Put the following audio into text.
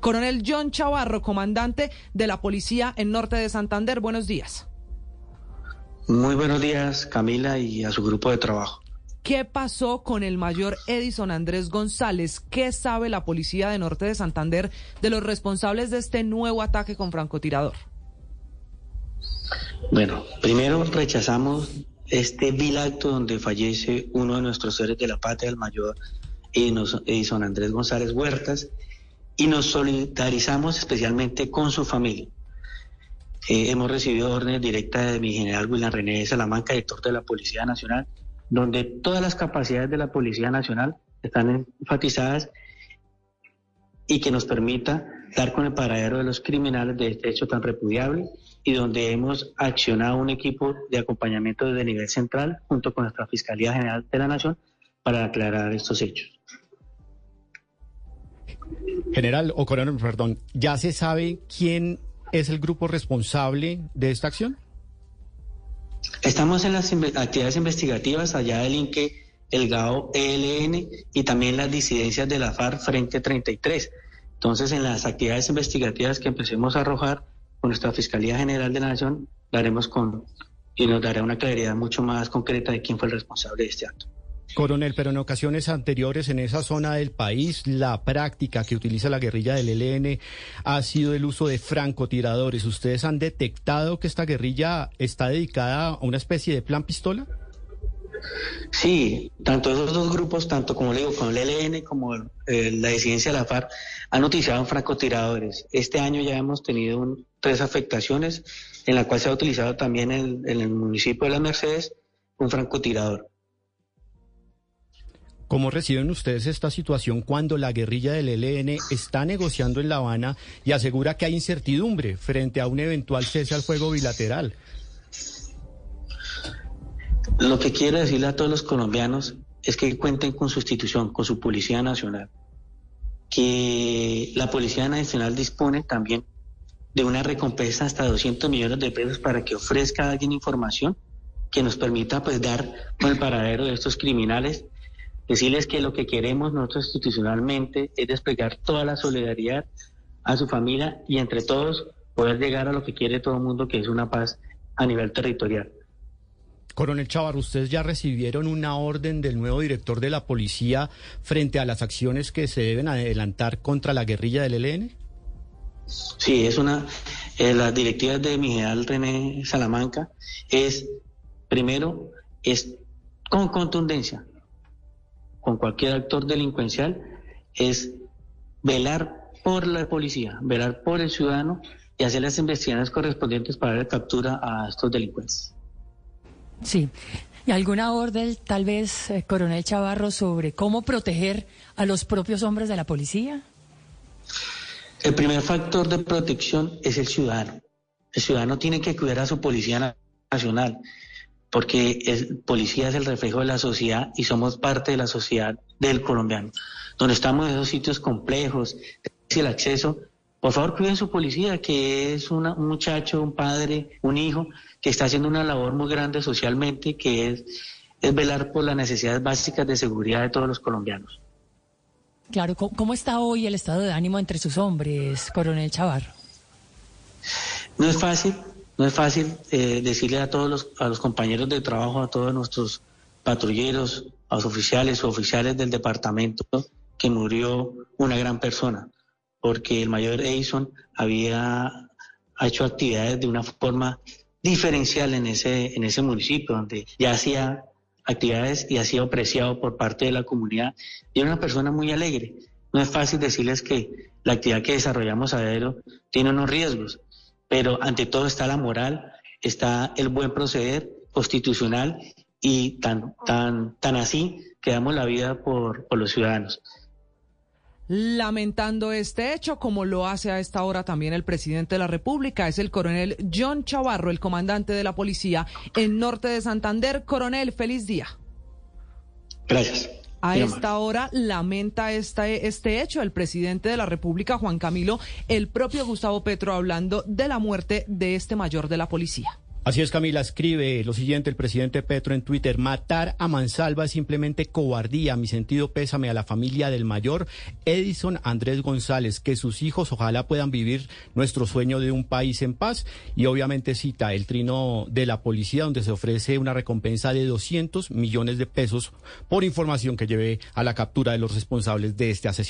Coronel John Chavarro, comandante de la policía en Norte de Santander, buenos días. Muy buenos días, Camila, y a su grupo de trabajo. ¿Qué pasó con el mayor Edison Andrés González? ¿Qué sabe la policía de Norte de Santander de los responsables de este nuevo ataque con francotirador? Bueno, primero rechazamos este vil acto donde fallece uno de nuestros seres de la patria, el mayor Edison Andrés González Huertas, y nos solidarizamos especialmente con su familia. Eh, hemos recibido órdenes directas de mi general William René Salamanca, director de la Policía Nacional, donde todas las capacidades de la Policía Nacional están enfatizadas y que nos permita dar con el paradero de los criminales de este hecho tan repudiable y donde hemos accionado un equipo de acompañamiento desde nivel central junto con nuestra Fiscalía General de la Nación para aclarar estos hechos. General o coronel, perdón, ¿ya se sabe quién es el grupo responsable de esta acción? Estamos en las actividades investigativas allá del INQUE, el GAO ELN y también las disidencias de la FARC Frente 33. Entonces, en las actividades investigativas que empecemos a arrojar con nuestra Fiscalía General de la Nación, daremos con y nos dará una claridad mucho más concreta de quién fue el responsable de este acto. Coronel, pero en ocasiones anteriores en esa zona del país, la práctica que utiliza la guerrilla del ELN ha sido el uso de francotiradores. ¿Ustedes han detectado que esta guerrilla está dedicada a una especie de plan pistola? Sí, tanto esos dos grupos, tanto como le digo, con el ELN como eh, la disidencia de la FARC, han utilizado francotiradores. Este año ya hemos tenido tres afectaciones, en la cual se ha utilizado también en el municipio de Las Mercedes un francotirador. ¿Cómo reciben ustedes esta situación cuando la guerrilla del ELN está negociando en La Habana y asegura que hay incertidumbre frente a un eventual cese al fuego bilateral? Lo que quiero decirle a todos los colombianos es que cuenten con su institución, con su Policía Nacional, que la Policía Nacional dispone también de una recompensa hasta 200 millones de pesos para que ofrezca a alguien información que nos permita pues dar con el paradero de estos criminales Decirles que lo que queremos nosotros institucionalmente es desplegar toda la solidaridad a su familia y entre todos poder llegar a lo que quiere todo el mundo, que es una paz a nivel territorial. Coronel Chavar, ¿ustedes ya recibieron una orden del nuevo director de la policía frente a las acciones que se deben adelantar contra la guerrilla del ELN? Sí, es una. Eh, las directivas de mi general René Salamanca es, primero, es con contundencia con cualquier actor delincuencial es velar por la policía, velar por el ciudadano y hacer las investigaciones correspondientes para dar captura a estos delincuentes. Sí. ¿Y alguna orden, tal vez, eh, coronel Chavarro, sobre cómo proteger a los propios hombres de la policía? El primer factor de protección es el ciudadano. El ciudadano tiene que cuidar a su policía nacional porque el policía es el reflejo de la sociedad y somos parte de la sociedad del colombiano. Donde estamos en esos sitios complejos, el acceso, por favor cuiden su policía, que es un muchacho, un padre, un hijo, que está haciendo una labor muy grande socialmente, que es, es velar por las necesidades básicas de seguridad de todos los colombianos. Claro, ¿cómo está hoy el estado de ánimo entre sus hombres, coronel Chavarro? No es fácil, no es fácil eh, decirle a todos los, a los compañeros de trabajo, a todos nuestros patrulleros, a los oficiales o oficiales del departamento que murió una gran persona, porque el mayor Edison había hecho actividades de una forma diferencial en ese, en ese municipio, donde ya hacía actividades y ha sido apreciado por parte de la comunidad. Y era una persona muy alegre. No es fácil decirles que la actividad que desarrollamos a diario tiene unos riesgos, pero ante todo está la moral, está el buen proceder constitucional y tan, tan, tan así que damos la vida por, por los ciudadanos. Lamentando este hecho, como lo hace a esta hora también el presidente de la República, es el coronel John Chavarro, el comandante de la policía en Norte de Santander. Coronel, feliz día. Gracias. A esta hora lamenta este, este hecho el presidente de la República, Juan Camilo, el propio Gustavo Petro, hablando de la muerte de este mayor de la policía. Así es, Camila, escribe lo siguiente el presidente Petro en Twitter. Matar a Mansalva es simplemente cobardía. Mi sentido pésame a la familia del mayor Edison Andrés González. Que sus hijos ojalá puedan vivir nuestro sueño de un país en paz. Y obviamente cita el trino de la policía donde se ofrece una recompensa de 200 millones de pesos por información que lleve a la captura de los responsables de este asesinato.